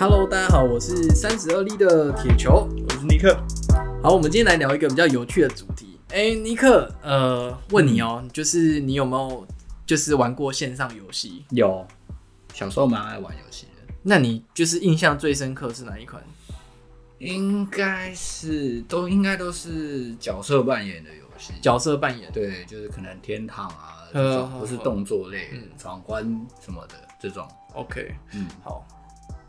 Hello，大家好，我是三十二立的铁球，我是尼克。好，我们今天来聊一个比较有趣的主题。哎、欸，尼克，呃，问你哦、就是你有没有就是玩过线上游戏？有，小时候蛮爱玩游戏的。那你就是印象最深刻是哪一款？应该是都应该都是角色扮演的游戏。角色扮演，对，就是可能天堂啊，这种不是动作类，闯关、嗯、什么的这种。OK，嗯，好。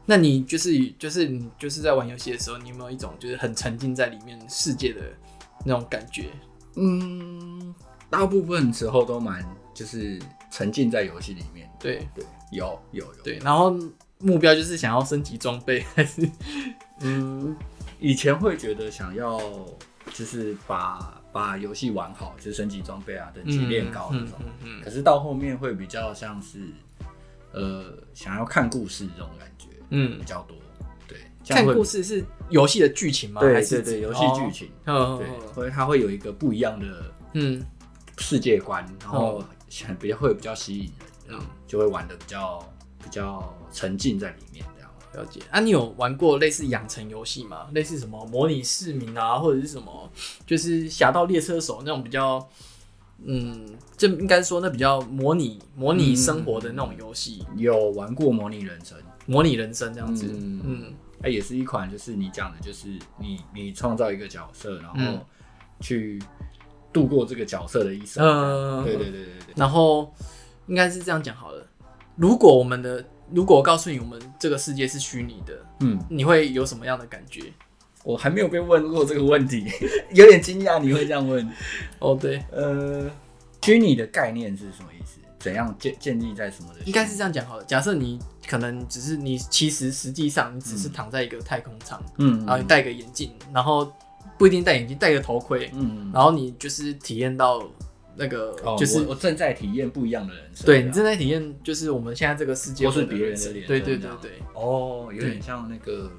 那你就是就是你就是在玩游戏的时候，你有没有一种就是很沉浸在里面世界的那种感觉？嗯，大部分时候都蛮就是沉浸在游戏里面。对对，有有有。对，然后目标就是想要升级装备，还是嗯，以前会觉得想要就是把把游戏玩好，就是升级装备啊，等级练高那种。嗯嗯，嗯，嗯。可是到后面会比较像是呃，想要看故事这种感觉。嗯，比较多，对，看故事是游戏的剧情吗？对，还是对对，游戏剧情，对，所以它会有一个不一样的嗯世界观，然后很比较会比较吸引人，嗯，就会玩的比较比较沉浸在里面这样。了解啊，你有玩过类似养成游戏吗？类似什么模拟市民啊，或者是什么就是《侠盗猎车手》那种比较，嗯，这应该说那比较模拟模拟生活的那种游戏。有玩过模拟人生。模拟人生这样子，嗯，嗯，它也是一款，就是你讲的，就是你你创造一个角色，然后去度过这个角色的一生。嗯，对对对对对。然后应该是这样讲好了。如果我们的，如果我告诉你我们这个世界是虚拟的，嗯，你会有什么样的感觉？我还没有被问过这个问题，有点惊讶你会这样问。哦，对，呃，虚拟的概念是什么意思？怎样建建立在什么的？应该是这样讲好了。假设你可能只是你，其实实际上你只是躺在一个太空舱，嗯，然后你戴个眼镜，然后不一定戴眼镜，戴个头盔，嗯，然后你就是体验到那个，就是我正在体验不一样的人生。对，你正在体验，就是我们现在这个世界都是别人的脸。对对对对。哦，有点像那个。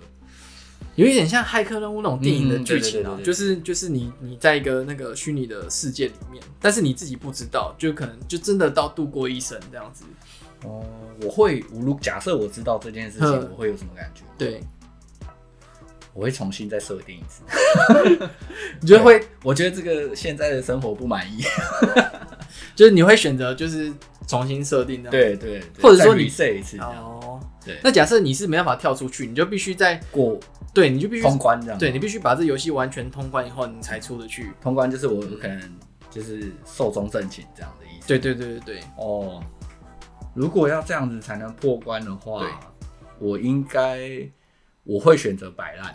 有一点像骇客任务那种电影的剧情啊，就是就是你你在一个那个虚拟的世界里面，但是你自己不知道，就可能就真的到度过一生这样子。哦，我会，如假设我知道这件事情，我会有什么感觉？对，我会重新再设定一次。你觉得会？我觉得这个现在的生活不满意，就是你会选择就是重新设定。对对，或者说你 reset 一次哦。对，那假设你是没办法跳出去，你就必须在过。对，你就必须通关这样。对，你必须把这游戏完全通关以后，你才出得去。通关就是我可能就是寿终正寝这样的意思。对对对对对。哦，如果要这样子才能破关的话，我应该我会选择摆烂，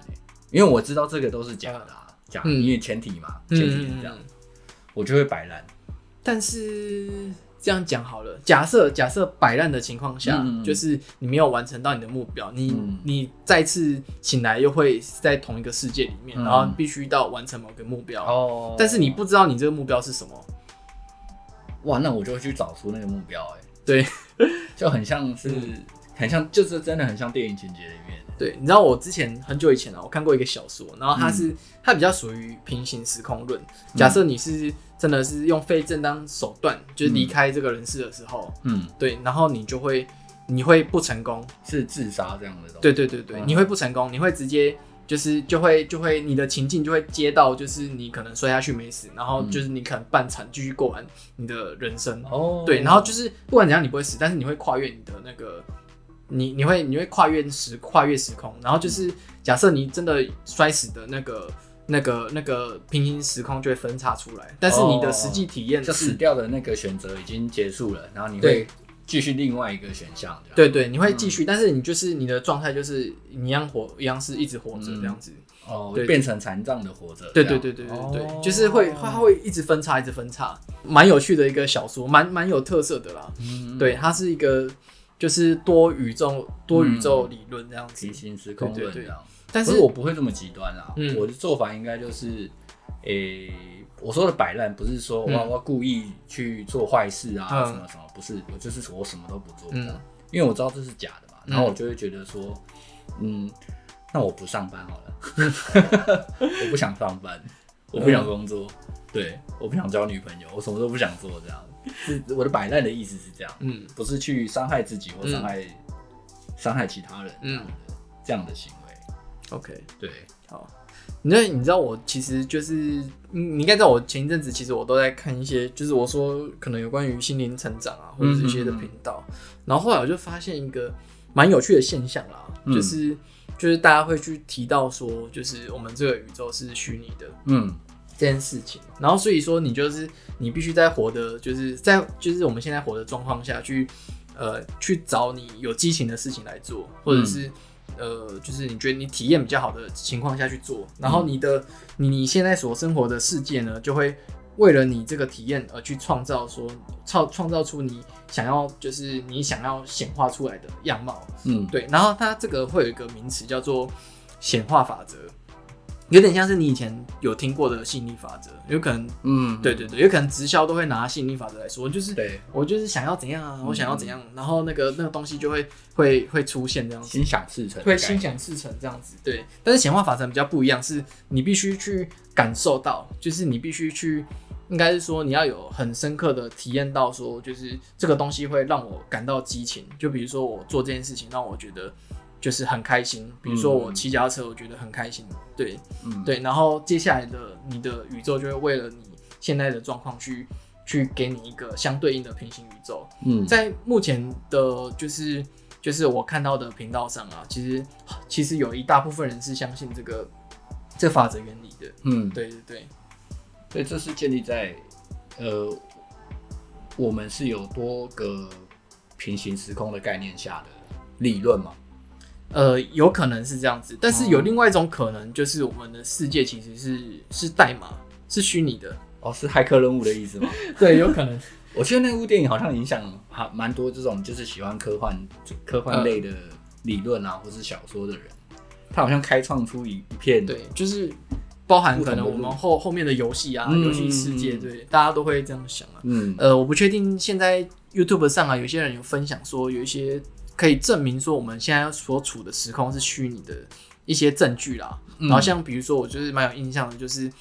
因为我知道这个都是假的，啊，假因为前提嘛，前提是这样，嗯，我就会摆烂。但是。这样讲好了，假设假设摆烂的情况下，嗯、就是你没有完成到你的目标，你、嗯、你再次醒来又会在同一个世界里面，嗯、然后必须到完成某个目标。哦，但是你不知道你这个目标是什么。哇，那我就会去找出那个目标、欸。哎，对，就很像是，嗯、很像，就是真的很像电影情节里面。对，你知道我之前很久以前啊，我看过一个小说，然后它是、嗯、它比较属于平行时空论。假设你是。真的是用非正当手段，就是离开这个人世的时候，嗯，对，然后你就会，你会不成功，是自杀这样的东西。对对对对，你会不成功，你会直接就是就会就会你的情境就会接到，就是你可能摔下去没死，然后就是你可能半残继续过完你的人生。哦，对，然后就是不管怎样你不会死，但是你会跨越你的那个，你你会你会跨越时跨越时空，然后就是假设你真的摔死的那个。那个那个平行时空就会分叉出来，但是你的实际体验、哦、就死掉的那个选择已经结束了，然后你会继续另外一个选项。对对，你会继续，嗯、但是你就是你的状态就是你一样活，一样是一直活着这样子。嗯、哦，对变成残障的活着。对对对对对对，哦、就是会它会一直分叉，一直分叉，蛮有趣的一个小说，蛮蛮有特色的啦。嗯，对，它是一个就是多宇宙多宇宙理论这样子，平行时空论这样。对对对但是我不会这么极端啊，嗯、我的做法应该就是，诶、欸，我说的摆烂不是说我要故意去做坏事啊，什么什么，不是，我就是我什么都不做，嗯、因为我知道这是假的嘛，然后我就会觉得说，嗯，那我不上班好了，我不想上班，我不想工作，嗯、对，我不想交女朋友，我什么都不想做，这样，是我的摆烂的意思是这样，嗯，不是去伤害自己或伤害伤、嗯、害其他人，嗯。这样的行为。OK，对，好。那你知道我其实就是，你应该知道我前一阵子其实我都在看一些，就是我说可能有关于心灵成长啊，或者是一些的频道。然后后来我就发现一个蛮有趣的现象啦，嗯、就是就是大家会去提到说，就是我们这个宇宙是虚拟的，嗯，这件事情。然后所以说你就是你必须在活的，就是在就是我们现在活的状况下去，呃，去找你有激情的事情来做，或者是。嗯呃，就是你觉得你体验比较好的情况下去做，然后你的你你现在所生活的世界呢，就会为了你这个体验而去创造说创创造出你想要就是你想要显化出来的样貌，嗯，对，然后它这个会有一个名词叫做显化法则。有点像是你以前有听过的吸引力法则，有可能，嗯，对对对，有可能直销都会拿吸引力法则来说，就是，对我就是想要怎样啊，我想要怎样，然后那个那个东西就会会会出现这样子，心想事成，会心想事成这样子，对。但是显化法则比较不一样，是你必须去感受到，就是你必须去，应该是说你要有很深刻的体验到，说就是这个东西会让我感到激情，就比如说我做这件事情让我觉得。就是很开心，比如说我骑脚踏车，我觉得很开心，嗯、对，嗯、对，然后接下来的你的宇宙就会为了你现在的状况去去给你一个相对应的平行宇宙。嗯，在目前的，就是就是我看到的频道上啊，其实其实有一大部分人是相信这个这法则原理的。嗯，对对对，所以这是建立在呃我们是有多个平行时空的概念下的理论吗？呃，有可能是这样子，但是有另外一种可能，就是我们的世界其实是是代码，是虚拟的。哦，是骇客任务的意思吗？对，有可能。我觉得那部电影好像影响还蛮多这种就是喜欢科幻科幻类的理论啊，呃、或是小说的人，他好像开创出一一片，对，就是包含可能我们后后面的游戏啊，游戏、嗯、世界，对，大家都会这样想啊。嗯，呃，我不确定现在 YouTube 上啊，有些人有分享说有一些。可以证明说我们现在所处的时空是虚拟的一些证据啦。嗯、然后像比如说，我就是蛮有印象的，就是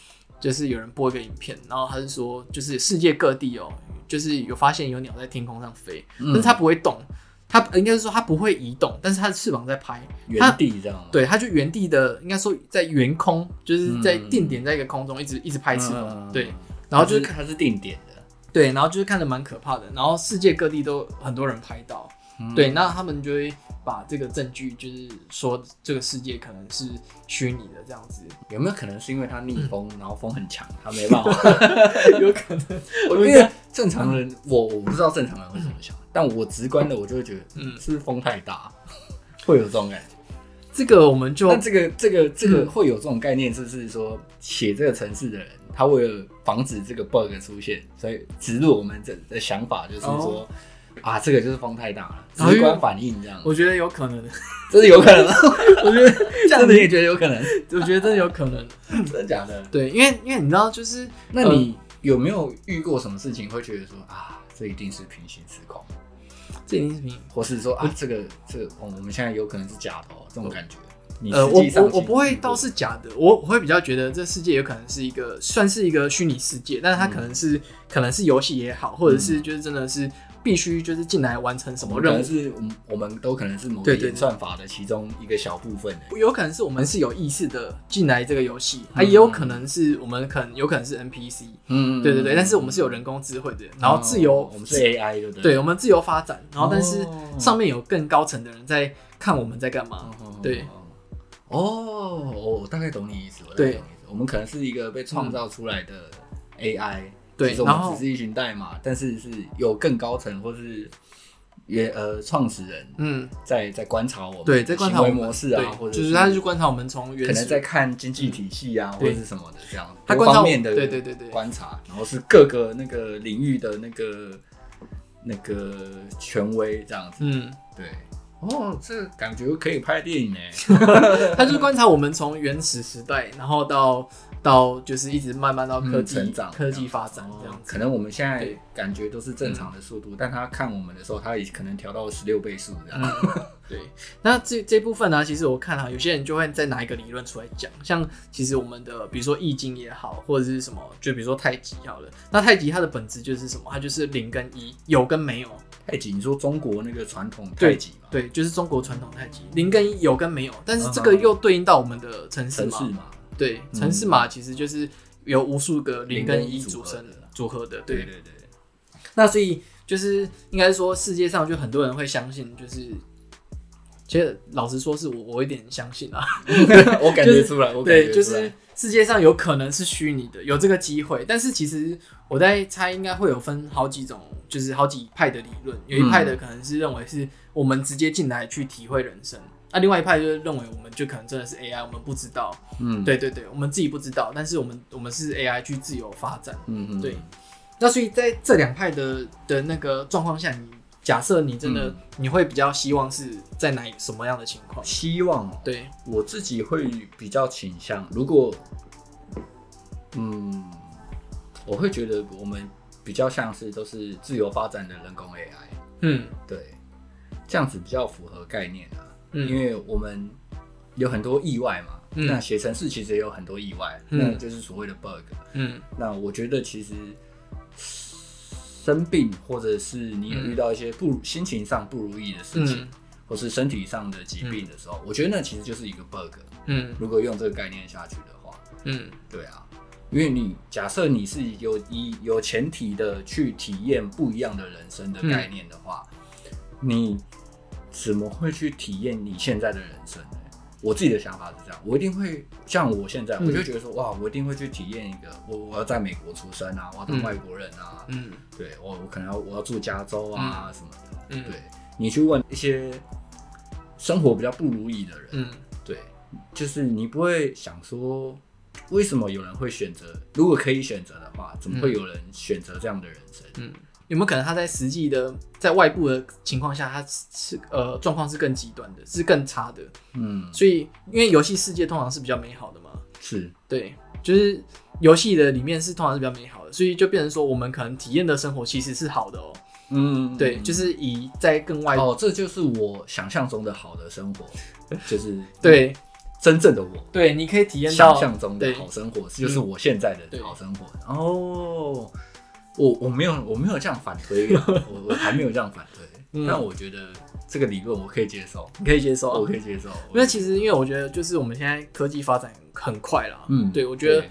就是有人播一个影片，然后他是说，就是世界各地哦、喔，就是有发现有鸟在天空上飞，嗯、但是它不会动，它应该是说它不会移动，但是它的翅膀在拍。原地这样吗？对，它就原地的，应该说在原空，就是在定点在一个空中一直一直拍翅膀，嗯、对，然后就是它是定点的，对，然后就是看着蛮可怕的，然后世界各地都很多人拍到。嗯、对，那他们就会把这个证据，就是说这个世界可能是虚拟的这样子。有没有可能是因为他逆风，嗯、然后风很强，他没办法？有可能。我因为正常人，我我不知道正常人会怎么想，嗯、但我直观的我就会觉得，嗯，是不是风太大，会有这种感觉。这个我们就，那这个这个这个会有这种概念，就是说写这个城市的人，他为了防止这个 bug 出现，所以植入我们这的想法，就是说。哦啊，这个就是风太大了，直观反应这样。我觉得有可能，真的有可能。我觉得 这样子也觉得有可能，我觉得真的有可能，真的假的？对，因为因为你知道，就是那你有没有遇过什么事情，会觉得说啊，这一定是平行时空，这一定是平，或是说啊，这个这个，我们现在有可能是假的哦，这种感觉。呃，我我我不会倒是假的，我我会比较觉得这世界有可能是一个算是一个虚拟世界，但是它可能是可能是游戏也好，或者是就是真的是。必须就是进来完成什么任务？是我们我们都可能是某个演算法的其中一个小部分。有可能是我们是有意识的进来这个游戏，啊，也有可能是我们可能有可能是 NPC。嗯，对对对。但是我们是有人工智慧的，然后自由，我们是 AI，对不对？对，我们自由发展，然后但是上面有更高层的人在看我们在干嘛。对。哦，我大概懂你意思。对，我们可能是一个被创造出来的 AI。对，然后只是一群代码，但是是有更高层或是也呃创始人，嗯，在在观察我们，对，在观察我们模式啊，或者就是他去观察我们从原始，可能在看经济体系啊，或者是什么的这样，他多方面的对对对对。观察，然后是各个那个领域的那个那个权威这样子，嗯，对，哦，这感觉可以拍电影呢，他就是观察我们从原始时代，然后到。到就是一直慢慢到科技成长、科技发展这样子，可能我们现在感觉都是正常的速度，但他看我们的时候，他也可能调到十六倍速这样。对，那这这部分呢，其实我看哈，有些人就会再拿一个理论出来讲，像其实我们的比如说易经也好，或者是什么，就比如说太极好了，那太极它的本质就是什么？它就是零跟一，有跟没有。太极，你说中国那个传统太极嘛？对，就是中国传统太极，零跟一有跟没有，但是这个又对应到我们的程式码。对，城市码其实就是由无数个零跟一组成组合的。对对对。那所以就是应该说，世界上就很多人会相信，就是其实老实说，是我我有点相信啊。我感觉出来，我对，就是。世界上有可能是虚拟的，有这个机会，但是其实我在猜，应该会有分好几种，就是好几派的理论。有一派的可能是认为是我们直接进来去体会人生，那、另外一派就是认为我们就可能真的是 AI，我们不知道。嗯，对对对，我们自己不知道，但是我们我们是 AI 去自由发展。嗯嗯，对。那所以在这两派的的那个状况下，你假设你真的、嗯、你会比较希望是在哪什么样的情况？希望对我自己会比较倾向，如果。嗯，我会觉得我们比较像是都是自由发展的人工 AI。嗯，对，这样子比较符合概念啊。嗯，因为我们有很多意外嘛。嗯，那写程式其实也有很多意外，嗯，那就是所谓的 bug。嗯，那我觉得其实生病或者是你有遇到一些不心情上不如意的事情，嗯，或是身体上的疾病的时候，嗯，我觉得那其实就是一个 bug。嗯，如果用这个概念下去的话，嗯，对啊。因为你假设你是有以有前提的去体验不一样的人生的概念的话，嗯、你怎么会去体验你现在的人生呢？我自己的想法是这样，我一定会像我现在，我就觉得说，嗯、哇，我一定会去体验一个，我我要在美国出生啊，我要当外国人啊，嗯，对我我可能要我要住加州啊、嗯、什么的，嗯，对，你去问一些生活比较不如意的人，嗯，对，就是你不会想说。为什么有人会选择？如果可以选择的话，怎么会有人选择这样的人生？嗯，有没有可能他在实际的在外部的情况下，他是呃状况是更极端的，是更差的？嗯，所以因为游戏世界通常是比较美好的嘛，是对，就是游戏的里面是通常是比较美好的，所以就变成说我们可能体验的生活其实是好的哦。嗯，对，就是以在更外哦，这就是我想象中的好的生活，就是对。真正的我，对，你可以体验到想象中的好生活，就是我现在的好生活。哦，我我没有我没有这样反推，我我还没有这样反推，但我觉得这个理论我可以接受，你可以接受，我可以接受。因为其实因为我觉得就是我们现在科技发展很快了，嗯，对，我觉得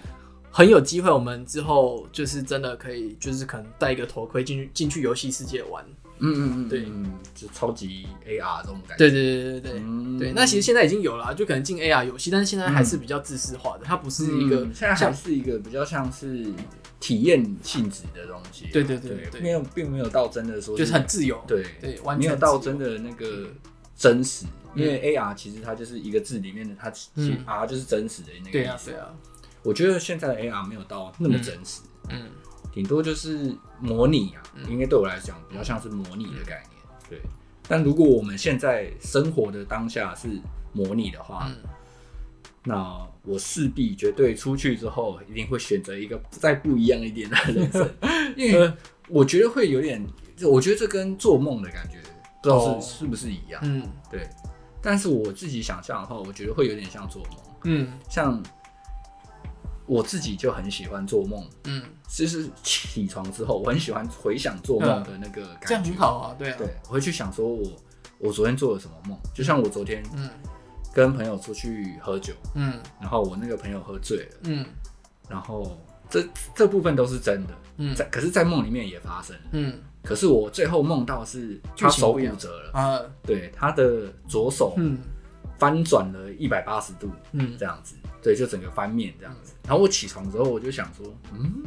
很有机会，我们之后就是真的可以，就是可能戴一个头盔进去进去游戏世界玩。嗯嗯嗯，对，就超级 AR 这种感觉。对对对对对对，那其实现在已经有了，就可能进 AR 游戏，但是现在还是比较自私化的，它不是一个，现在还是一个比较像是体验性质的东西。对对对对，没有，并没有到真的说就是很自由。对对，没有到真的那个真实，因为 AR 其实它就是一个字里面的它其实，R 就是真实的那个意思。对啊，我觉得现在的 AR 没有到那么真实。嗯。顶多就是模拟啊，应该对我来讲比较像是模拟的概念。对，但如果我们现在生活的当下是模拟的话，那我势必绝对出去之后一定会选择一个再不一样一点的人生，因为我觉得会有点，我觉得这跟做梦的感觉不知道是是不是一样。嗯，对。但是我自己想象的话，我觉得会有点像做梦。嗯，像。我自己就很喜欢做梦，嗯，就是起床之后，我很喜欢回想做梦的那个感觉，这样很好啊，对啊，对，我会去想说我我昨天做了什么梦，就像我昨天，嗯，跟朋友出去喝酒，嗯，然后我那个朋友喝醉了，嗯，然后这这部分都是真的，嗯，在可是，在梦里面也发生，嗯，可是我最后梦到是他手骨折了，啊，对，他的左手，嗯，翻转了一百八十度，嗯，这样子。对，就整个翻面这样子。然后我起床之后，我就想说，嗯，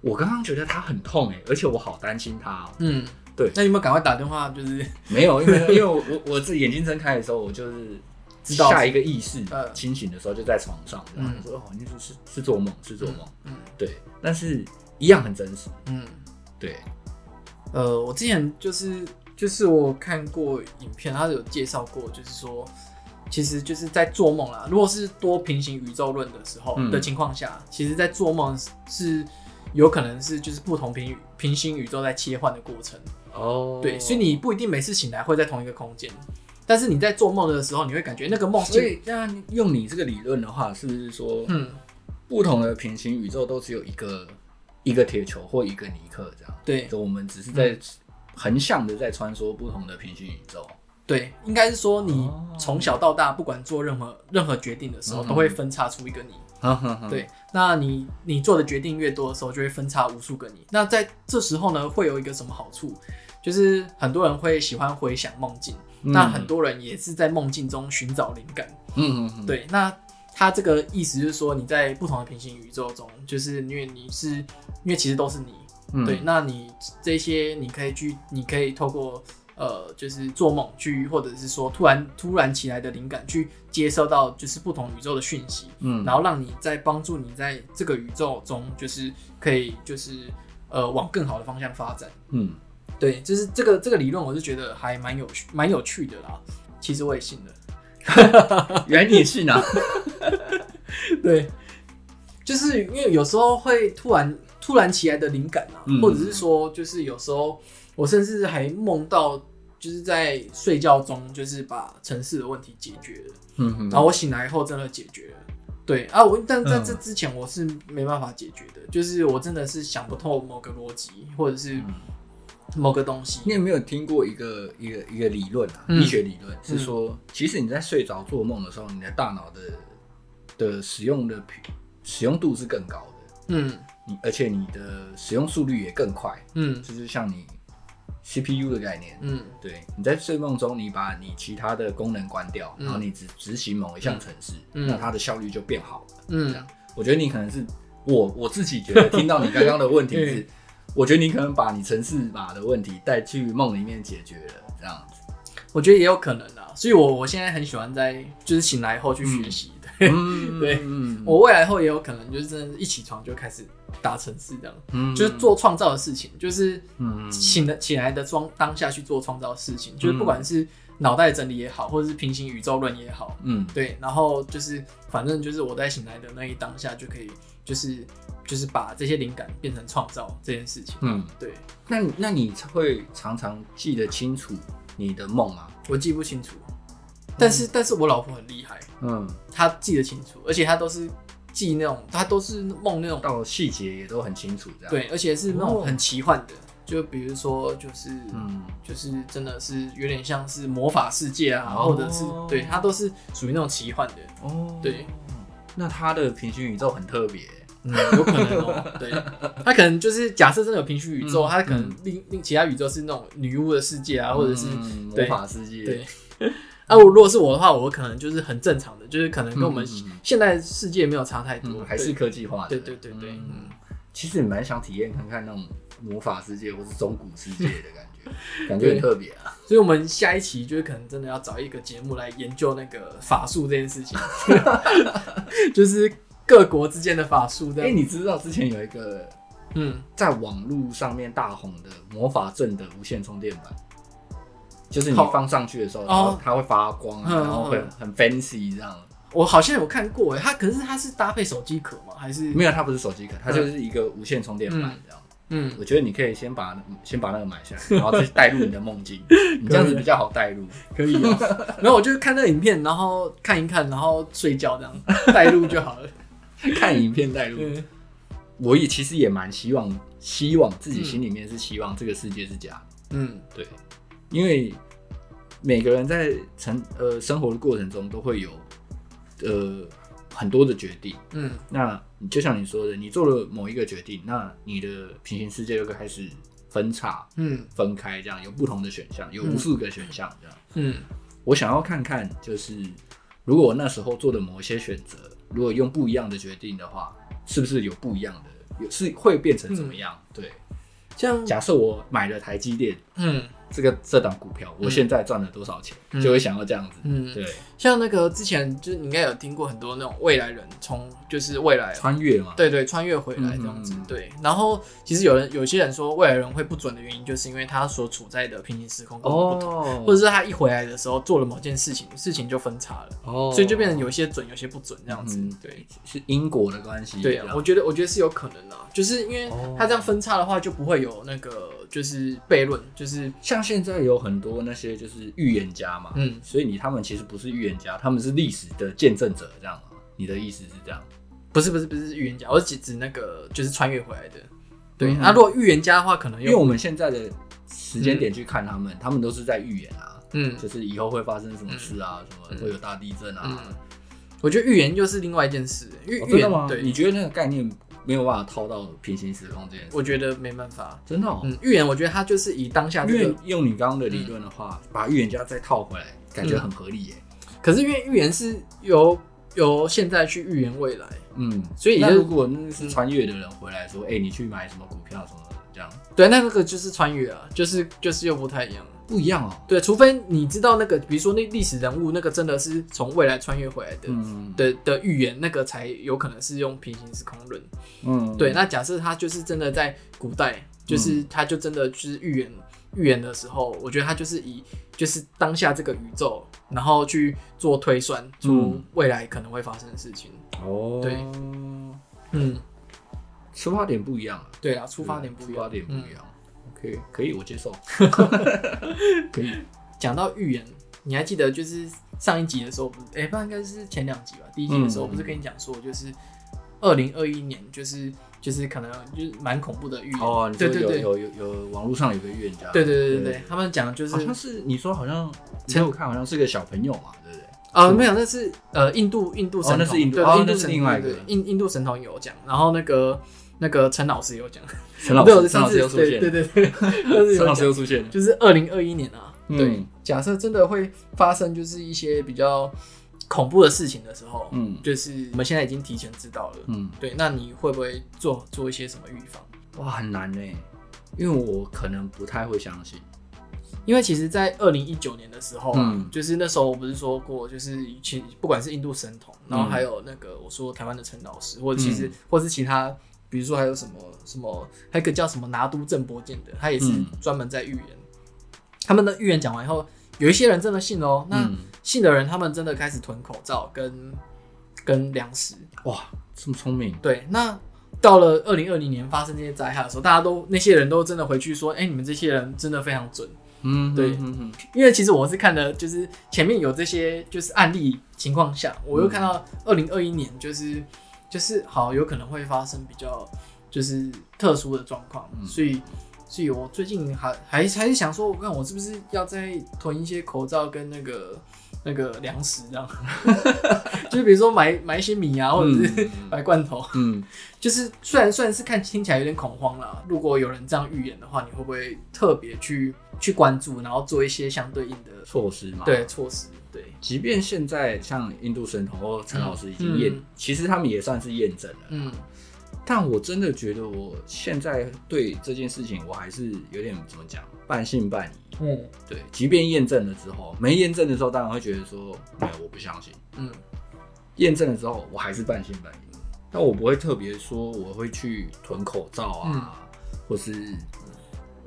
我刚刚觉得他很痛哎，而且我好担心他。嗯，对。那你有没有赶快打电话？就是没有，因为 因为我我我自己眼睛睁开的时候，我就是知道下一个意识清醒的时候就在床上，然后说哦，你是是是做梦，是做梦。嗯，对。但是一样很真实。嗯，对。呃，我之前就是就是我看过影片，他有介绍过，就是说。其实就是在做梦啦。如果是多平行宇宙论的时候的情况下，嗯、其实，在做梦是有可能是就是不同平平行宇宙在切换的过程。哦，对，所以你不一定每次醒来会在同一个空间，但是你在做梦的时候，你会感觉那个梦。所以，这样用你这个理论的话，是不是说，嗯，不同的平行宇宙都只有一个一个铁球或一个尼克这样。对，就我们只是在横向的在穿梭不同的平行宇宙。对，应该是说你从小到大，不管做任何任何决定的时候，都会分叉出一个你。对，那你你做的决定越多的时候，就会分叉无数个你。那在这时候呢，会有一个什么好处？就是很多人会喜欢回想梦境，那很多人也是在梦境中寻找灵感。嗯嗯，对。那他这个意思就是说，你在不同的平行宇宙中，就是因为你是，因为其实都是你。对，那你这些你可以去，你可以透过。呃，就是做梦去，或者是说突然突然起来的灵感，去接收到就是不同宇宙的讯息，嗯，然后让你在帮助你在这个宇宙中，就是可以就是呃往更好的方向发展，嗯，对，就是这个这个理论，我是觉得还蛮有趣蛮有趣的啦。其实我也信了，原来你也信啊？对，就是因为有时候会突然突然起来的灵感啊，嗯，或者是说就是有时候。我甚至还梦到，就是在睡觉中，就是把城市的问题解决了。嗯哼。然后我醒来以后，真的解决了。对啊，我但在这之前，我是没办法解决的。嗯、就是我真的是想不透某个逻辑，或者是某个东西。你有没有听过一个一个一个理论啊？嗯、医学理论是说，嗯、其实你在睡着做梦的时候，你的大脑的的使用的使用度是更高的。嗯。你而且你的使用速率也更快。嗯。就是像你。CPU 的概念，嗯，对，你在睡梦中，你把你其他的功能关掉，嗯、然后你只执行某一项程式，嗯、那它的效率就变好了。嗯，这样，我觉得你可能是我我自己觉得听到你刚刚的问题是，我觉得你可能把你城市码的问题带去梦里面解决了，这样子，我觉得也有可能啊。所以我我现在很喜欢在就是醒来后去学习。嗯嗯，对，我未来后也有可能就是真的，一起床就开始打城市这样，嗯，就是做创造的事情，就是醒的起来的装当下去做创造的事情，就是不管是脑袋整理也好，或者是平行宇宙论也好，嗯，对，然后就是反正就是我在醒来的那一当下就可以，就是就是把这些灵感变成创造这件事情，嗯，对。那那你会常常记得清楚你的梦吗？我记不清楚。但是，但是我老婆很厉害，嗯，她记得清楚，而且她都是记那种，她都是梦那种，到细节也都很清楚，这样。对，而且是那种很奇幻的，就比如说，就是，嗯，就是真的是有点像是魔法世界啊，或者是，对，她都是属于那种奇幻的。哦，对，那他的平行宇宙很特别，嗯，有可能哦。对，他可能就是假设真的有平行宇宙，他可能另另其他宇宙是那种女巫的世界啊，或者是魔法世界，对。啊，如果是我的话，我可能就是很正常的，就是可能跟我们现在世界没有差太多，还是科技化的。对对对对，嗯，其实蛮想体验看看那种魔法世界或是中古世界的感觉，感觉很特别啊。所以，我们下一期就是可能真的要找一个节目来研究那个法术这件事情，就是各国之间的法术。哎，你知道之前有一个嗯，在网络上面大红的魔法阵的无线充电板？就是你放上去的时候，然后它会发光，然后会很 fancy 这样。我好像有看过哎，它可是它是搭配手机壳吗？还是没有？它不是手机壳，它就是一个无线充电板这样。嗯，我觉得你可以先把先把那个买下来，然后再带入你的梦境，你这样子比较好带入。可以。然后我就看那个影片，然后看一看，然后睡觉这样带入就好了。看影片带入。我也其实也蛮希望，希望自己心里面是希望这个世界是假的。嗯，对。因为每个人在成呃生活的过程中都会有呃很多的决定，嗯，那你就像你说的，你做了某一个决定，那你的平行世界就会开始分叉，嗯，分开这样，有不同的选项，有无数个选项这样，嗯，我想要看看，就是如果我那时候做的某一些选择，如果用不一样的决定的话，是不是有不一样的，有是会变成怎么样？嗯、对，像假设我买了台积电，嗯。这个这档股票，我现在赚了多少钱，嗯、就会想要这样子。嗯，对。像那个之前，就是你应该有听过很多那种未来人从就是未来穿越嘛，对对，穿越回来这样子。嗯、对。然后其实有人有些人说未来人会不准的原因，就是因为他所处在的平行时空跟我们不同，哦、或者是他一回来的时候做了某件事情，事情就分叉了。哦。所以就变成有些准，有些不准这样子。嗯、对，是因果的关系。对啊，我觉得我觉得是有可能的，就是因为他这样分叉的话，就不会有那个就是悖论，就是像。现在有很多那些就是预言家嘛，嗯，所以你他们其实不是预言家，他们是历史的见证者，这样吗？你的意思是这样？不是不是不是预言家，我是指指那个就是穿越回来的，对，那如果预言家的话，可能因为我们现在的时间点去看他们，他们都是在预言啊，嗯，就是以后会发生什么事啊，什么会有大地震啊。我觉得预言又是另外一件事，预预言吗？对，你觉得那个概念没有办法套到平行时空这件事？我觉得没办法，真的。嗯，预言我觉得它就是以当下，因为用你刚刚的理论的话，把预言家再套回来，感觉很合理耶。可是因为预言是由由现在去预言未来，嗯，所以那如果那是穿越的人回来说，哎，你去买什么股票什么的，这样，对，那那个就是穿越啊，就是就是又不太一样。不一样哦，对，除非你知道那个，比如说那历史人物，那个真的是从未来穿越回来的，嗯、的的预言，那个才有可能是用平行时空论。嗯，对。那假设他就是真的在古代，就是他就真的就是预言预言的时候，我觉得他就是以就是当下这个宇宙，然后去做推算出未来可能会发生的事情。哦，对，嗯，出发点不一样啊。对啊，出发点不一样，出发点不一样。OK，，可以，我接受。可以。讲到预言，你还记得就是上一集的时候不是？哎、欸，不应该是前两集吧？第一集的时候不是跟你讲说，就是二零二一年，就是就是可能就是蛮恐怖的预言。哦，对对对，有有有网络上有个预言家。对对对对对，他们讲的就是好像是你说好像前我看好像是个小朋友嘛，对不对？啊，没有，那是呃印度印度神童，那是印度，印度是另外一个。印印度神童有讲，然后那个。那个陈老师有讲，陈老师，陈老师又出现，对对对，陈老师又出现，就是二零二一年啊，对，假设真的会发生就是一些比较恐怖的事情的时候，嗯，就是我们现在已经提前知道了，嗯，对，那你会不会做做一些什么预防？哇，很难呢，因为我可能不太会相信，因为其实，在二零一九年的时候啊，就是那时候我不是说过，就是其不管是印度神童，然后还有那个我说台湾的陈老师，或者其实或是其他。比如说还有什么什么，还有一个叫什么拿督郑伯健的，他也是专门在预言。嗯、他们的预言讲完以后，有一些人真的信哦。那信的人，他们真的开始囤口罩跟跟粮食。哇，这么聪明！对，那到了二零二零年发生这些灾害的时候，大家都那些人都真的回去说：“哎、欸，你们这些人真的非常准。”嗯，对，嗯嗯。因为其实我是看的，就是前面有这些就是案例情况下，我又看到二零二一年就是。就是好，有可能会发生比较就是特殊的状况，嗯、所以，所以我最近还还还是想说，我看我是不是要再囤一些口罩跟那个那个粮食这样，就是比如说买买一些米啊，或者是 买罐头，嗯，就是虽然虽然是看听起来有点恐慌啦，如果有人这样预言的话，你会不会特别去去关注，然后做一些相对应的措施嘛？对，措施。对，即便现在像印度神童或陈老师已经验，嗯、其实他们也算是验证了。嗯，但我真的觉得我现在对这件事情，我还是有点怎么讲，半信半疑。嗯，对，即便验证了之后，没验证的时候，当然会觉得说，没有，我不相信。嗯，验证了之后，我还是半信半疑。但我不会特别说我会去囤口罩啊，嗯、或是。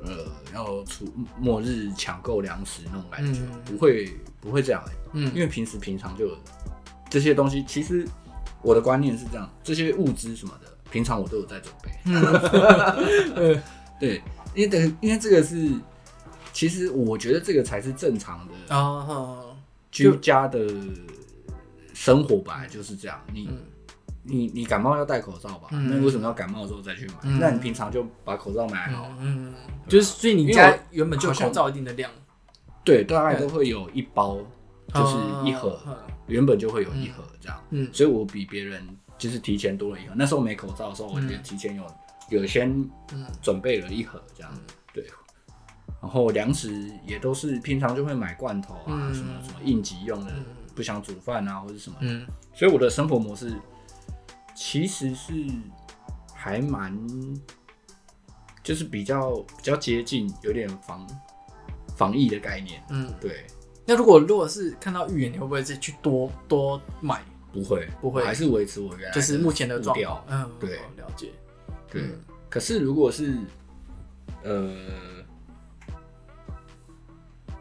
呃，要出末日抢购粮食那种感觉，嗯、不会不会这样嗯，因为平时平常就有这些东西，其实我的观念是这样，这些物资什么的，平常我都有在准备。嗯、对，因为等因为这个是，其实我觉得这个才是正常的啊，居家的生活本来就是这样，你。嗯你你感冒要戴口罩吧？那为什么要感冒的时候再去买？那你平常就把口罩买好。嗯，就是所以你家原本就口罩一定的量，对，大概都会有一包，就是一盒，原本就会有一盒这样。嗯，所以我比别人就是提前多了一盒。那时候没口罩的时候，我就提前有有先准备了一盒这样。对，然后粮食也都是平常就会买罐头啊，什么什么应急用的，不想煮饭啊或者什么。嗯，所以我的生活模式。其实是还蛮，就是比较比较接近，有点防防疫的概念。嗯，对。那如果如果是看到预言，你会不会再去多多买？不会，不会，还是维持我原来就是目前的状况。嗯，对，了解。对。可是如果是呃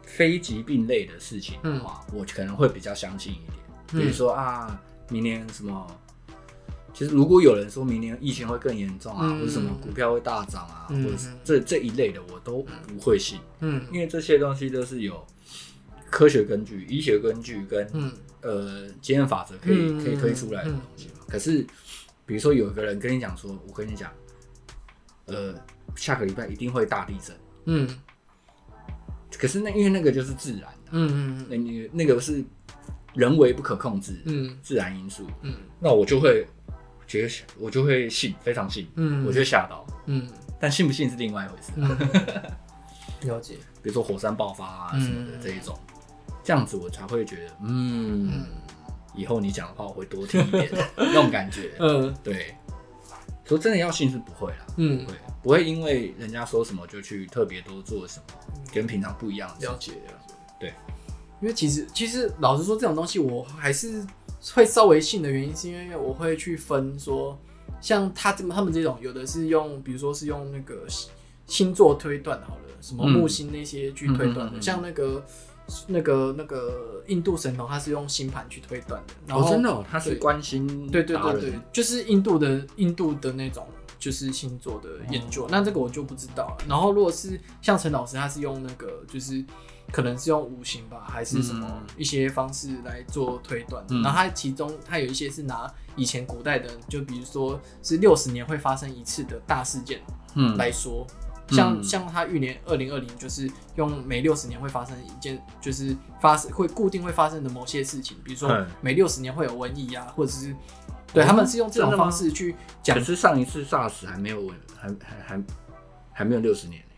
非疾病类的事情的话，我可能会比较相信一点。比如说啊，明年什么？其实，如果有人说明年疫情会更严重啊，嗯、或者什么股票会大涨啊，嗯、或者是这这一类的，我都不会信。嗯，因为这些东西都是有科学根据、医学根据跟、嗯、呃经验法则可以可以推出来的东西嘛。可是，比如说有一个人跟你讲说，我跟你讲，呃，下个礼拜一定会大地震。嗯，可是那因为那个就是自然的，嗯嗯那那个那个是人为不可控制，嗯，自然因素，嗯，那我就会觉得我就会信，非常信，嗯，我就会吓到，嗯，但信不信是另外一回事。嗯。了解，比如说火山爆发啊什么的这一种，这样子我才会觉得，嗯，以后你讲的话我会多听一点，那种感觉，嗯，对。说真的要信是不会啦，嗯，会不会因为人家说什么就去特别多做什么，跟平常不一样的。了解了解，对，因为其实其实老实说，这种东西我还是会稍微信的原因，是因为我会去分说，像他这么他们这种，有的是用，比如说是用那个星座推断好了。什么木星那些去推断的，嗯、像那个、那个、那个印度神童，他是用星盘去推断的。然后、哦、真的、哦，他是关心，对对对对，就是印度的印度的那种，就是星座的研究。哦、那这个我就不知道了。然后如果是像陈老师，他是用那个，就是可能是用五行吧，还是什么一些方式来做推断。嗯、然后他其中他有一些是拿以前古代的，就比如说是六十年会发生一次的大事件，嗯，来说。像像他预年二零二零，就是用每六十年会发生一件，就是发生会固定会发生的某些事情，比如说每六十年会有瘟疫啊，或者是对他们是用这种方式去讲。可是上一次 SARS 还没有瘟，还还还还没有六十年呢。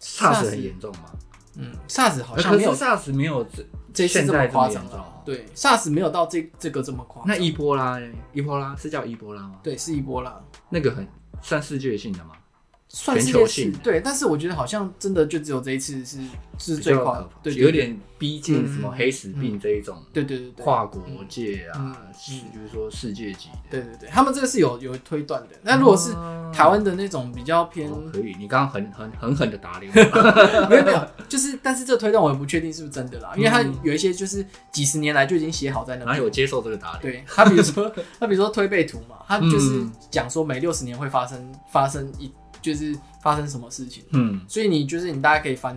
SARS 很严重吗？嗯，SARS 好像没有，SARS 没有这这次这么夸张。对，SARS 没有到这这个这么夸张。那伊波拉呢？伊波拉是叫伊波拉吗？对，是伊波拉。那个很算世界性的吗？算是全球性对，但是我觉得好像真的就只有这一次是是最夸张，对，有点逼近什么黑死病这一种，对对对跨国界啊，是就是说世界级的，对对对，他们这个是有有推断的。那如果是台湾的那种比较偏，可以，你刚刚很很狠狠的打脸，没有没有，就是但是这个推断我也不确定是不是真的啦，因为他有一些就是几十年来就已经写好在那，哪有接受这个打脸？对他比如说他比如说推背图嘛，他就是讲说每六十年会发生发生一。就是发生什么事情，嗯，所以你就是你大家可以翻，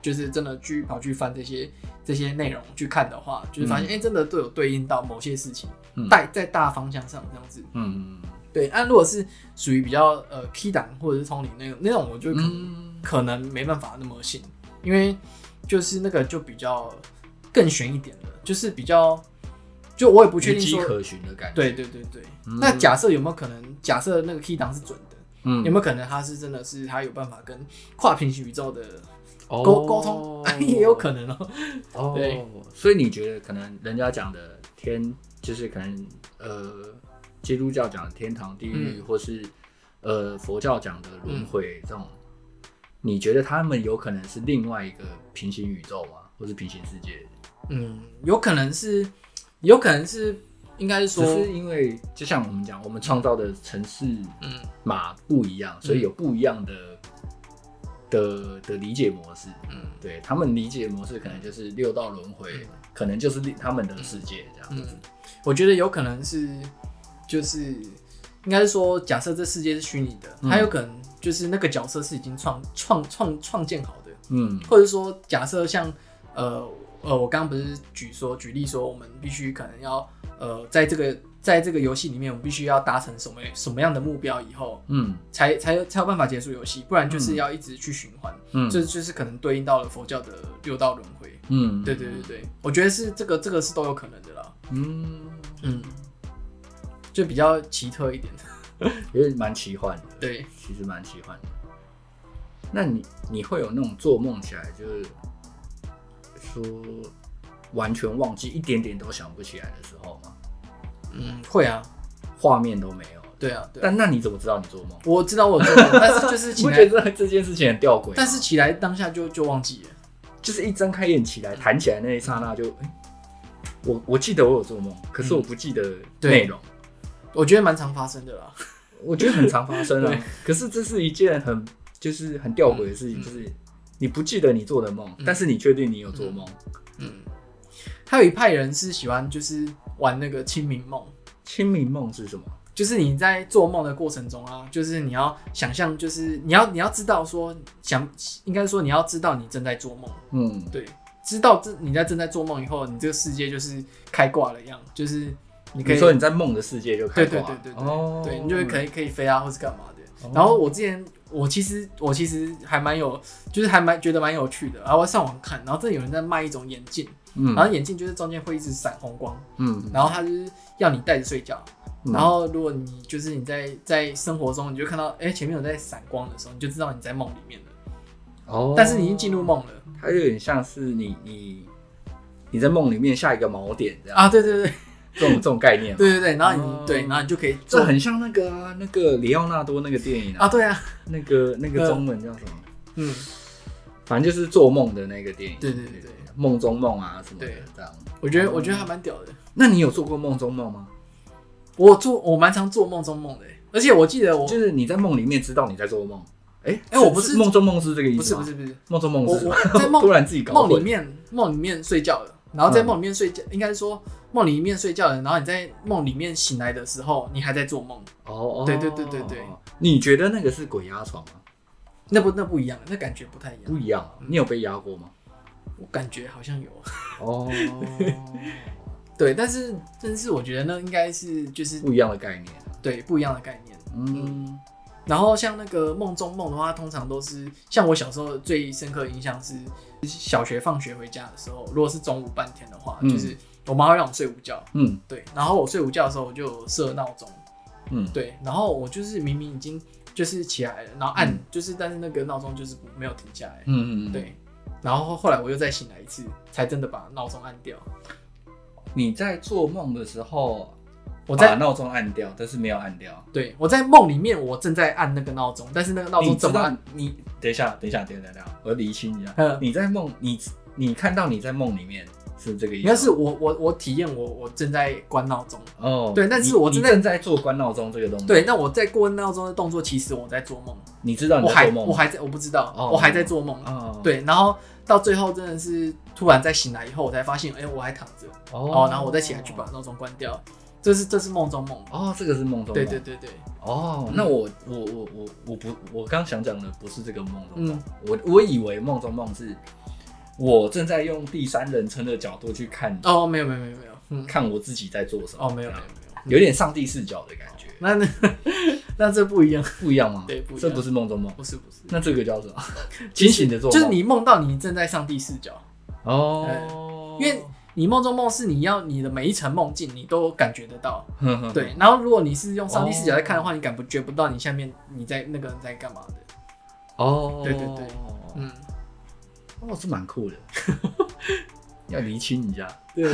就是真的去跑去翻这些这些内容去看的话，就是发现哎、嗯欸，真的都有对应到某些事情，带、嗯、在大方向上这样子，嗯对。那如果是属于比较呃 key 档或者是通灵那种那种，我就可能、嗯、可能没办法那么信，因为就是那个就比较更悬一点的，就是比较就我也不确定说可循的感觉，对对对对。嗯、那假设有没有可能？假设那个 key 档是准的？嗯，有没有可能他是真的是他有办法跟跨平行宇宙的沟沟通？也有可能哦。哦，对，所以你觉得可能人家讲的天，就是可能呃，基督教讲的天堂、地狱，或是呃佛教讲的轮回这种，你觉得他们有可能是另外一个平行宇宙吗？或是平行世界？嗯，有可能是，有可能是。应该是说，只是因为就像我们讲，我们创造的城市码不一样，嗯、所以有不一样的、嗯、的的理解模式。嗯，对他们理解模式可能就是六道轮回，嗯、可能就是他们的世界这样我觉得有可能是，就是应该是说，假设这世界是虚拟的，它、嗯、有可能就是那个角色是已经创创创创建好的。嗯，或者说假设像呃呃，我刚刚不是举说举例说，我们必须可能要。呃，在这个在这个游戏里面，我们必须要达成什么什么样的目标以后，嗯，才才才有办法结束游戏，不然就是要一直去循环，嗯，这就是可能对应到了佛教的六道轮回，嗯，对对对对，我觉得是这个这个是都有可能的啦，嗯嗯，就比较奇特一点，也是蛮奇幻的，对，其实蛮奇幻的。那你你会有那种做梦起来就是说完全忘记一点点都想不起来的时候吗？嗯，会啊，画面都没有。对啊，但那你怎么知道你做梦？我知道我做梦，但是就是起来，觉得这件事情很吊诡。但是起来当下就就忘记了，就是一睁开眼起来弹起来那一刹那就，哎，我我记得我有做梦，可是我不记得内容。我觉得蛮常发生的啦，我觉得很常发生啊。可是这是一件很就是很吊诡的事情，就是你不记得你做的梦，但是你确定你有做梦。嗯。还有一派人是喜欢就是玩那个清明梦。清明梦是什么？就是你在做梦的过程中啊，就是你要想象，就是你要你要知道说想，应该说你要知道你正在做梦。嗯，对，知道这你在正在做梦以后，你这个世界就是开挂了一样，就是你可以你说你在梦的世界就开挂。对对对对对，哦，对你就会可以可以飞啊，或是干嘛的。然后我之前我其实我其实还蛮有，就是还蛮觉得蛮有趣的。然后我上网看，然后真的有人在卖一种眼镜，嗯，然后眼镜就是中间会一直闪红光，嗯，然后他就是要你戴着睡觉。然后，如果你就是你在在生活中，你就看到哎前面有在闪光的时候，你就知道你在梦里面了。哦。但是你已经进入梦了。它有点像是你你你在梦里面下一个锚点这样。啊，对对对，这种这种概念。对对对，然后你对，然后你就可以。这很像那个啊，那个里奥纳多那个电影啊。对啊。那个那个中文叫什么？嗯。反正就是做梦的那个电影。对对对对。梦中梦啊什么的这样。我觉得我觉得还蛮屌的。那你有做过梦中梦吗？我做我蛮常做梦中梦的，而且我记得我就是你在梦里面知道你在做梦，哎哎，我不是梦中梦是这个意思，不是不是不是梦中梦是我在梦 突然自己搞梦里面梦里面睡觉了，然后在梦里面睡觉，应该说梦里面睡觉了，然后你在梦里面醒来的时候，你还在做梦。哦，对对对对对，你觉得那个是鬼压床吗？那不那不一样，那感觉不太一样。不一样，你有被压过吗？我感觉好像有。哦。对，但是但是我觉得那应该是就是不一样的概念，对，不一样的概念。嗯，然后像那个梦中梦的话，通常都是像我小时候最深刻的印象是小学放学回家的时候，如果是中午半天的话，嗯、就是我妈会让我睡午觉。嗯，对，然后我睡午觉的时候我就设闹钟。嗯，对，然后我就是明明已经就是起来了，然后按、嗯、就是但是那个闹钟就是没有停下来。嗯嗯嗯，对，然后后来我又再醒来一次，才真的把闹钟按掉。你在做梦的时候，我在把闹钟按掉，但是没有按掉。对，我在梦里面，我正在按那个闹钟，但是那个闹钟怎么按？你，你等一下，等一下，等一下，等一下，我要厘清一下。嗯，你在梦，你你看到你在梦里面是这个意思？应该是我我我体验我我正在关闹钟。哦，对，但是我正在正在做关闹钟这个动作。对，那我在关闹钟的动作，其实我在做梦。你知道你在做梦？我还在，我不知道，我还在做梦。哦，对，然后。到最后真的是突然在醒来以后，我才发现，哎、欸，我还躺着哦，然后我再起来去把闹钟关掉。这是这是梦中梦哦，这个是梦中梦。对对对对。哦，那我我我我我不我刚想讲的不是这个梦中梦，嗯、我我以为梦中梦是我正在用第三人称的角度去看。哦，没有没有没有没有，嗯、看我自己在做什么。哦，没有没有没有，有点上帝视角的感觉。那那 那这不一样，不一样吗？对，不一样。这不是梦中梦，不是不是。那这个叫什么？清醒的做梦，就是你梦到你正在上帝视角哦。因为你梦中梦是你要你的每一层梦境你都感觉得到，对。然后如果你是用上帝视角在看的话，你感不觉不到你下面你在那个人在干嘛的。哦，对对对，嗯，哦，是蛮酷的。要厘清一下，对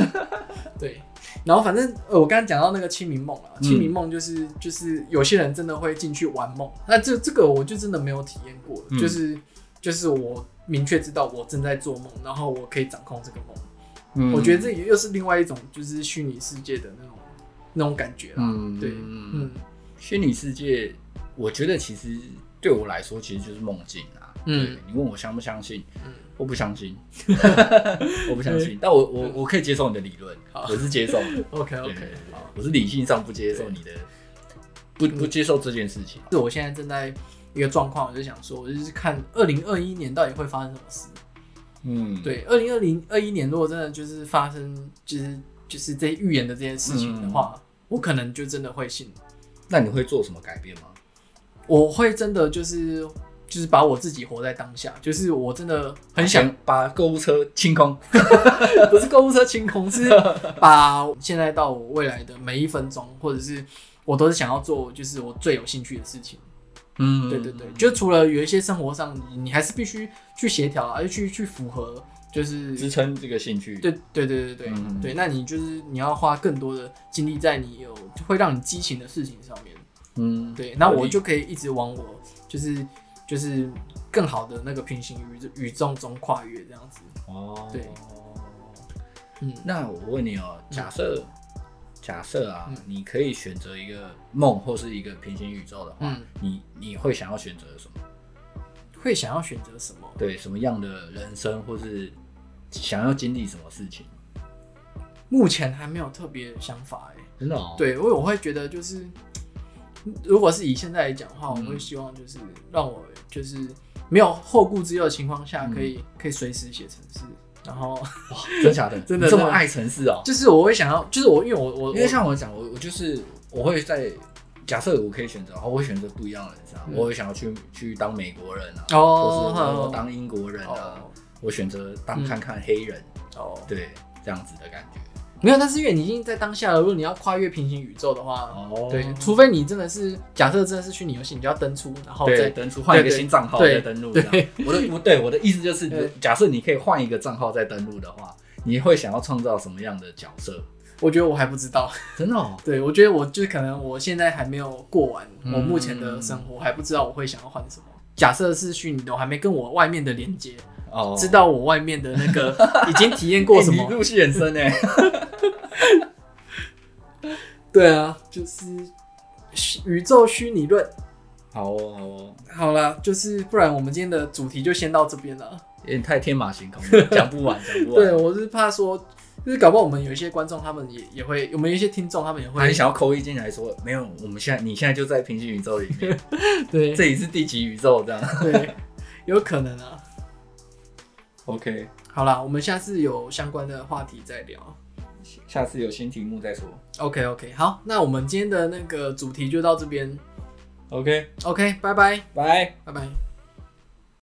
对，然后反正呃，我刚刚讲到那个清明梦啊，清明梦就是就是有些人真的会进去玩梦，那这这个我就真的没有体验过，嗯、就是就是我明确知道我正在做梦，然后我可以掌控这个梦，嗯，我觉得这又是另外一种就是虚拟世界的那种那种感觉啦，嗯，对，嗯，虚拟世界，我觉得其实对我来说其实就是梦境啊，嗯，你问我相不相信，嗯。我不相信，我不相信，但我我我可以接受你的理论，我是接受的。OK OK，好我是理性上不接受你的，不不接受这件事情。是我现在正在一个状况，我就想说，我就是看二零二一年到底会发生什么事。嗯，对，二零二零二一年如果真的就是发生，就是就是这预言的这件事情的话，我可能就真的会信。那你会做什么改变吗？我会真的就是。就是把我自己活在当下，就是我真的很想把购物车清空，不是购物车清空，是把现在到我未来的每一分钟，或者是我都是想要做，就是我最有兴趣的事情。嗯，对对对，就除了有一些生活上，你你还是必须去协调，而且去去符合，就是支撑这个兴趣。对对对对对、嗯、对，那你就是你要花更多的精力在你有会让你激情的事情上面。嗯，对，那我就可以一直往我就是。就是更好的那个平行宇宇宙中跨越这样子哦，对，嗯，那我问你哦，假设假设啊，你可以选择一个梦或是一个平行宇宙的话，你你会想要选择什么？会想要选择什么？对，什么样的人生，或是想要经历什么事情？目前还没有特别想法哎，真的哦？对，因为我会觉得就是。如果是以现在来讲的话，我会希望就是让我就是没有后顾之忧的情况下，可以可以随时写程式，然后哇，真假的，真的这么爱城市哦？就是我会想要，就是我因为我我因为像我讲，我我就是我会在假设我可以选择，我会选择不一样的人生。我会想要去去当美国人啊，或是我当英国人啊，我选择当看看黑人。哦，对，这样子的感觉。没有，但是因为你已经在当下了。如果你要跨越平行宇宙的话，哦对，除非你真的是假设真的是虚拟游戏，你就要登出，然后再登出，换一个新账号再登录。对，我的不对，我的意思就是，假设你可以换一个账号再登录的话，你会想要创造什么样的角色？我觉得我还不知道，真的。哦 对，我觉得我就可能我现在还没有过完我目前的生活，还不知道我会想要换什么。假设是虚拟的，我还没跟我外面的连接。哦，知道我外面的那个 已经体验过什么？入戏很深哎。对啊，就是宇宙虚拟论。好哦，好哦，好了，就是不然我们今天的主题就先到这边了。有点太天马行空了，讲不完，讲不完。对，我是怕说，就是搞不好我们有一些观众，他们也也会，我们有一些听众，他们也会，还想要扣一进来说，没有，我们现在你现在就在平行宇宙里面，对，这里是第几宇宙这样？对，有可能啊。OK，好啦，我们下次有相关的话题再聊。下次有新题目再说。OK OK，好，那我们今天的那个主题就到这边。OK OK，拜拜，拜拜拜。